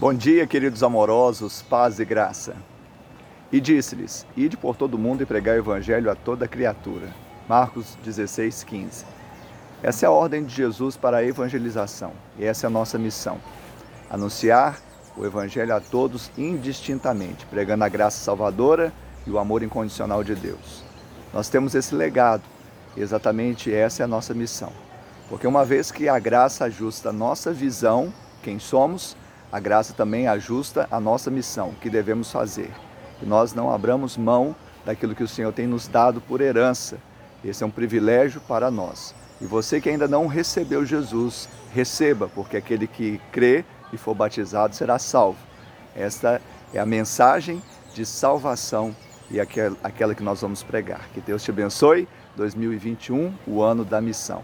Bom dia, queridos amorosos, paz e graça. E disse-lhes: Ide por todo o mundo e pregai o evangelho a toda criatura. Marcos 16, 15. Essa é a ordem de Jesus para a evangelização e essa é a nossa missão: anunciar o evangelho a todos indistintamente, pregando a graça salvadora e o amor incondicional de Deus. Nós temos esse legado, e exatamente essa é a nossa missão. Porque uma vez que a graça ajusta a nossa visão, quem somos, a graça também ajusta a nossa missão, que devemos fazer. Que nós não abramos mão daquilo que o Senhor tem nos dado por herança. Esse é um privilégio para nós. E você que ainda não recebeu Jesus, receba, porque aquele que crê e for batizado será salvo. Esta é a mensagem de salvação e aquela que nós vamos pregar. Que Deus te abençoe. 2021, o ano da missão.